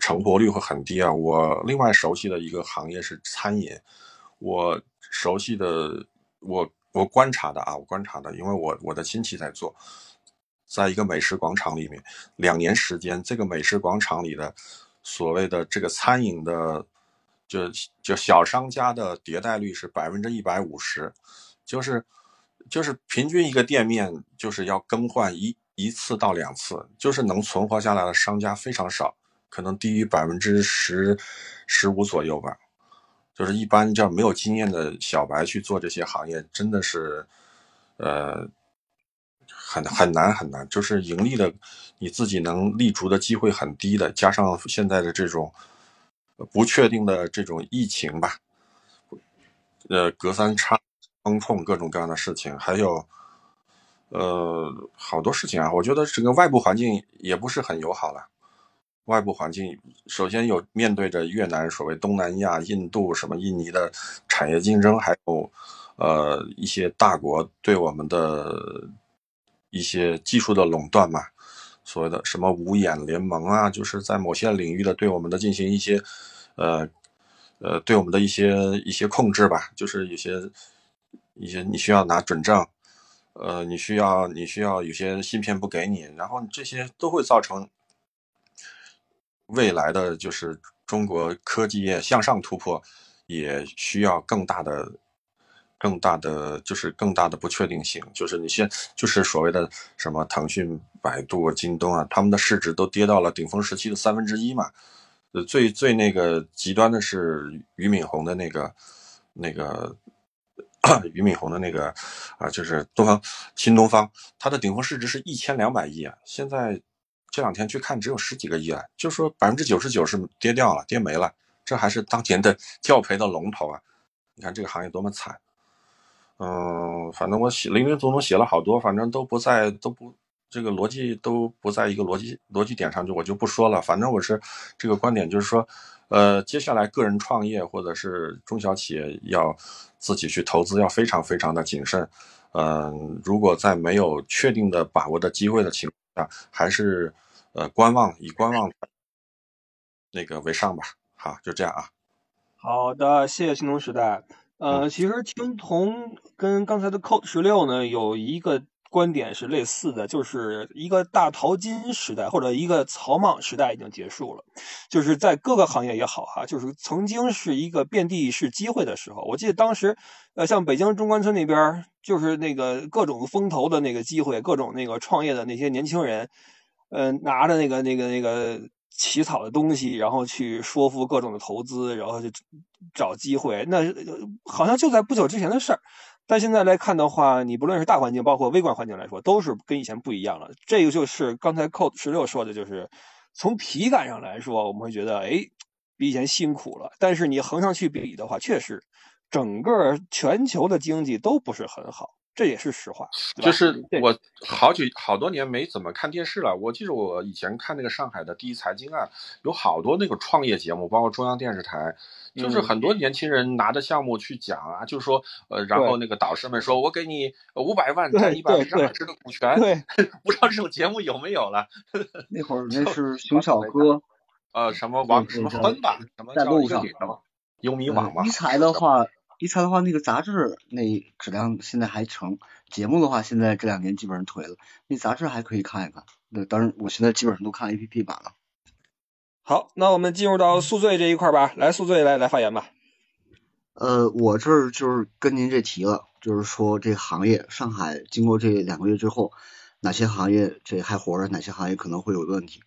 成活率会很低啊。我另外熟悉的一个行业是餐饮，我熟悉的我我观察的啊，我观察的，因为我我的亲戚在做，在一个美食广场里面，两年时间，这个美食广场里的所谓的这个餐饮的就就小商家的迭代率是百分之一百五十，就是。就是平均一个店面就是要更换一一次到两次，就是能存活下来的商家非常少，可能低于百分之十十五左右吧。就是一般叫没有经验的小白去做这些行业，真的是，呃，很很难很难，就是盈利的你自己能立足的机会很低的。加上现在的这种不确定的这种疫情吧，呃，隔三差。风控各种各样的事情，还有，呃，好多事情啊。我觉得整个外部环境也不是很友好了。外部环境首先有面对着越南、所谓东南亚、印度、什么印尼的产业竞争，还有呃一些大国对我们的一些技术的垄断嘛。所谓的什么五眼联盟啊，就是在某些领域的对我们的进行一些呃呃对我们的一些一些控制吧，就是有些。一些你需要拿准证，呃，你需要你需要有些芯片不给你，然后这些都会造成未来的就是中国科技业向上突破，也需要更大的、更大的就是更大的不确定性。就是你先就是所谓的什么腾讯、百度、京东啊，他们的市值都跌到了顶峰时期的三分之一嘛。呃，最最那个极端的是俞敏洪的那个那个。俞敏洪的那个啊，就是东方新东方，它的顶峰市值是一千两百亿啊，现在这两天去看只有十几个亿了，就说百分之九十九是跌掉了，跌没了，这还是当年的 教培的龙头啊！你看这个行业多么惨，嗯，反正我写林林总总写了好多，反正都不在，都不这个逻辑都不在一个逻辑逻辑点上，就我就不说了。反正我是这个观点，就是说，呃，接下来个人创业或者是中小企业要自己去投资，要非常非常的谨慎。嗯，如果在没有确定的把握的机会的情况下，还是呃观望，以观望那个为上吧。好，就这样啊。好的，谢谢青铜时代。呃，其实青铜跟刚才的 Code 十六呢有一个观点是类似的，就是一个大淘金时代或者一个草莽时代已经结束了，就是在各个行业也好哈，就是曾经是一个遍地是机会的时候。我记得当时，呃，像北京中关村那边，就是那个各种风投的那个机会，各种那个创业的那些年轻人，呃，拿着那个那个那个。起草的东西，然后去说服各种的投资，然后就找机会。那好像就在不久之前的事儿，但现在来看的话，你不论是大环境，包括微观环境来说，都是跟以前不一样了。这个就是刚才 Code 十六说的，就是从体感上来说，我们会觉得，哎，比以前辛苦了。但是你横上去比的话，确实整个全球的经济都不是很好。这也是实话，就是我好久好多年没怎么看电视了。我记得我以前看那个上海的第一财经啊，有好多那个创业节目，包括中央电视台，就是很多年轻人拿着项目去讲啊，就是说，呃，然后那个导师们说，我给你五百万占一百分之二十的股权，对，不知道这种节目有没有了。那会儿 那是熊小哥，呃，什么王什么分吧，什么在路上，优米网嘛。一财的话。一财的话，那个杂志那质量现在还成，节目的话现在这两年基本上颓了。那杂志还可以看一看。那当然，我现在基本上都看 A P P 版了。好，那我们进入到宿醉这一块吧。来，宿醉来来发言吧。呃，我这儿就是跟您这提了，就是说这行业，上海经过这两个月之后，哪些行业这还活着，哪些行业可能会有问题。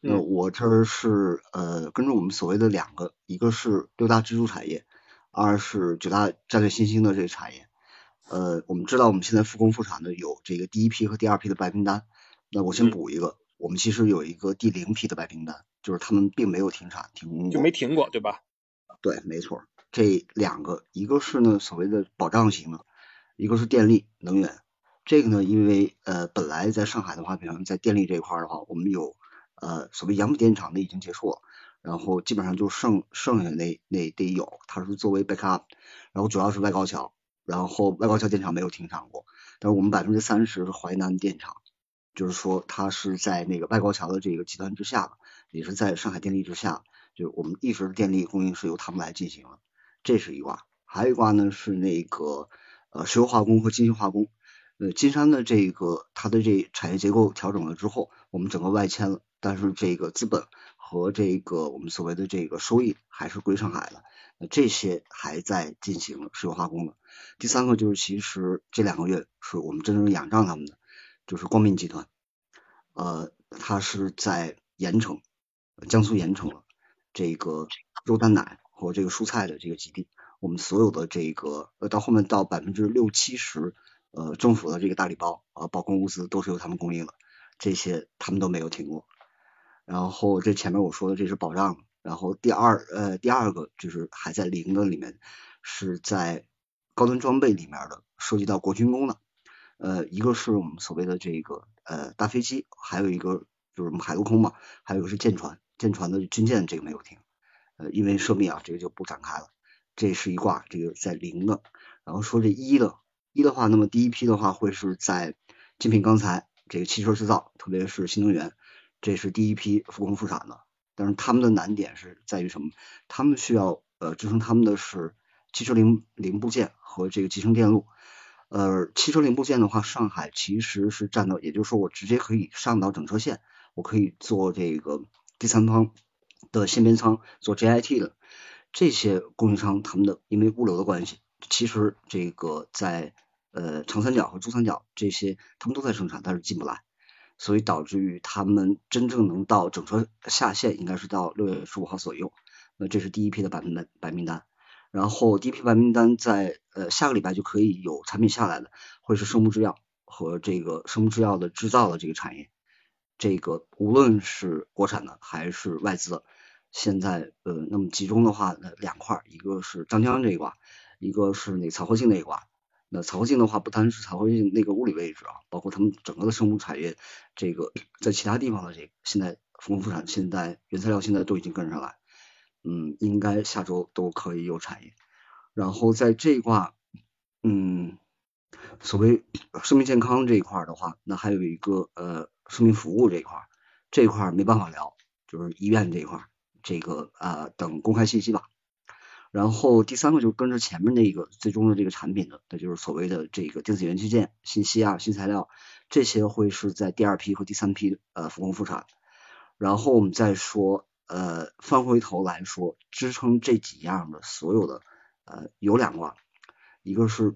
那我这儿是呃，跟着我们所谓的两个，一个是六大支柱产业。二是九大战略新兴的这个产业，呃，我们知道我们现在复工复产的有这个第一批和第二批的白名单，那我先补一个，我们其实有一个第零批的白名单，就是他们并没有停产停工，就没停过，对吧？对，没错，这两个，一个是呢所谓的保障型的，一个是电力能源，这个呢，因为呃本来在上海的话，比方在电力这一块的话，我们有呃所谓杨浦电厂的已经结束了。然后基本上就剩剩下那那得有，它是作为 backup，然后主要是外高桥，然后外高桥电厂没有停产过，但是我们百分之三十是淮南电厂，就是说它是在那个外高桥的这个集团之下，也是在上海电力之下，就是我们一直电力供应是由他们来进行的，这是一卦，还有一卦呢是那个呃石油化工和金星化工，呃金山的这个它的这产业结构调整了之后，我们整个外迁了，但是这个资本。和这个我们所谓的这个收益还是归上海的，那这些还在进行石油化工的。第三个就是其实这两个月是我们真正仰仗他们的，就是光明集团，呃，它是在盐城，江苏盐城这个肉蛋奶和这个蔬菜的这个基地，我们所有的这个呃到后面到百分之六七十呃政府的这个大礼包啊保供物资都是由他们供应的，这些他们都没有停过。然后这前面我说的这是保障，然后第二呃第二个就是还在零的里面，是在高端装备里面的涉及到国军工的，呃一个是我们所谓的这个呃大飞机，还有一个就是我们海陆空嘛，还有一个是舰船，舰船的军舰这个没有停，呃因为涉密啊这个就不展开了，这是一卦这个在零的，然后说这一的，一的话那么第一批的话会是在精品钢材这个汽车制造，特别是新能源。这是第一批复工复产的，但是他们的难点是在于什么？他们需要呃支撑他们的是汽车零零部件和这个集成电路。呃，汽车零部件的话，上海其实是占到，也就是说我直接可以上到整车线，我可以做这个第三方的线边仓做 JIT 的这些供应商，他们的因为物流的关系，其实这个在呃长三角和珠三角这些他们都在生产，但是进不来。所以导致于他们真正能到整车下线，应该是到六月十五号左右。那这是第一批的白名单，白名单。然后第一批白名单在呃下个礼拜就可以有产品下来的，会是生物制药和这个生物制药的制造的这个产业。这个无论是国产的还是外资的，现在呃那么集中的话，两块，一个是张江这一挂，一个是那个草活性那一挂。那采购性的话，不单是采购性那个物理位置啊，包括他们整个的生物产业，这个在其他地方的这个现在复工复产，现在原材料现在都已经跟上来，嗯，应该下周都可以有产业。然后在这一块，嗯，所谓生命健康这一块的话，那还有一个呃生命服务这一块，这一块没办法聊，就是医院这一块，这个啊等公开信息吧。然后第三个就是跟着前面那个最终的这个产品的，那就是所谓的这个电子元器件、信息啊、新材料，这些会是在第二批和第三批呃复工复产。然后我们再说呃翻回头来说，支撑这几样的所有的呃有两个，一个是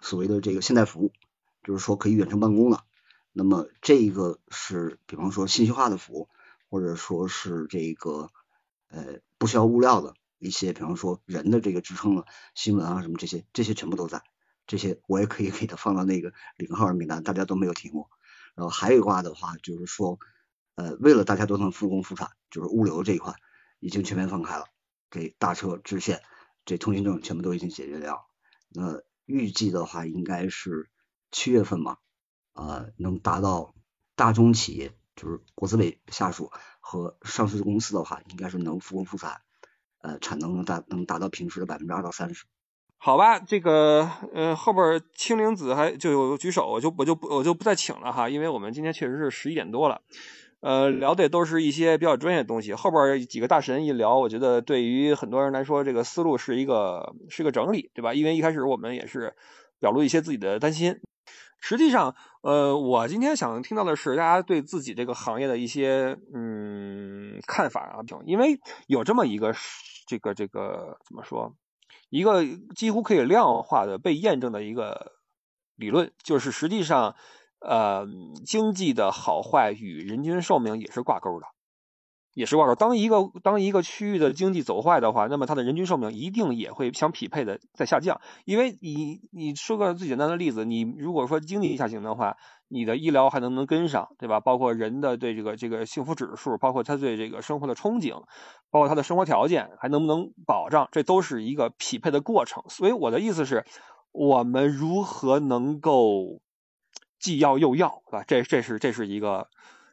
所谓的这个现代服务，就是说可以远程办公的，那么这个是比方说信息化的服务，或者说是这个呃不需要物料的。一些，比方说人的这个支撑了新闻啊，什么这些，这些全部都在，这些我也可以给它放到那个 零号名单，大家都没有听过。然后还有一卦的话，就是说，呃，为了大家都能复工复产，就是物流这一块已经全面放开了，给大车支线，这通行证全部都已经解决掉。那预计的话，应该是七月份嘛，啊，能达到大中企业，就是国资委下属和上市公司的话，应该是能复工复产。呃，产能能达能达到平时的百分之二到三十，好吧，这个呃后边青灵子还就有举手，我就我就不我就不再请了哈，因为我们今天确实是十一点多了，呃聊的也都是一些比较专业的东西，后边几个大神一聊，我觉得对于很多人来说，这个思路是一个是一个整理，对吧？因为一开始我们也是表露一些自己的担心，实际上，呃，我今天想听到的是大家对自己这个行业的一些嗯看法啊，因为有这么一个。这个这个怎么说？一个几乎可以量化的被验证的一个理论，就是实际上，呃，经济的好坏与人均寿命也是挂钩的，也是挂钩。当一个当一个区域的经济走坏的话，那么它的人均寿命一定也会相匹配的在下降。因为你你说个最简单的例子，你如果说经济下行的话。你的医疗还能不能跟上，对吧？包括人的对这个这个幸福指数，包括他对这个生活的憧憬，包括他的生活条件还能不能保障，这都是一个匹配的过程。所以我的意思是，我们如何能够既要又要，对吧？这这是这是一个。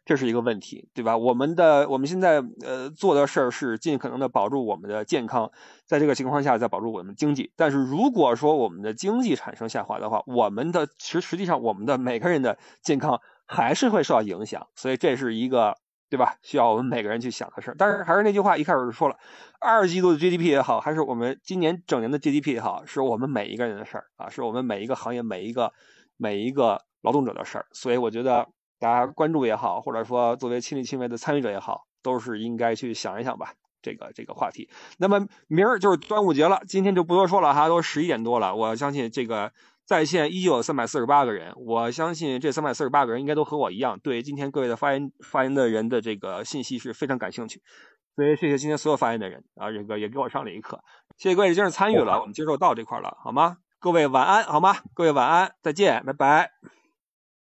这是一个问题，对吧？我们的我们现在呃做的事儿是尽可能的保住我们的健康，在这个情况下再保住我们经济。但是如果说我们的经济产生下滑的话，我们的实实际上我们的每个人的健康还是会受到影响。所以这是一个对吧？需要我们每个人去想的事儿。但是还是那句话，一开始就说了，二季度的 GDP 也好，还是我们今年整年的 GDP 也好，是我们每一个人的事儿啊，是我们每一个行业每一个每一个劳动者的事儿。所以我觉得。大家关注也好，或者说作为亲力亲为的参与者也好，都是应该去想一想吧。这个这个话题。那么明儿就是端午节了，今天就不多说了哈，都十一点多了。我相信这个在线依旧有三百四十八个人，我相信这三百四十八个人应该都和我一样，对今天各位的发言发言的人的这个信息是非常感兴趣。所以谢谢今天所有发言的人啊，这个也给我上了一课。谢谢各位今日参与了，我们今儿就到这块了，好吗？各位晚安，好吗？各位晚安，再见，拜拜。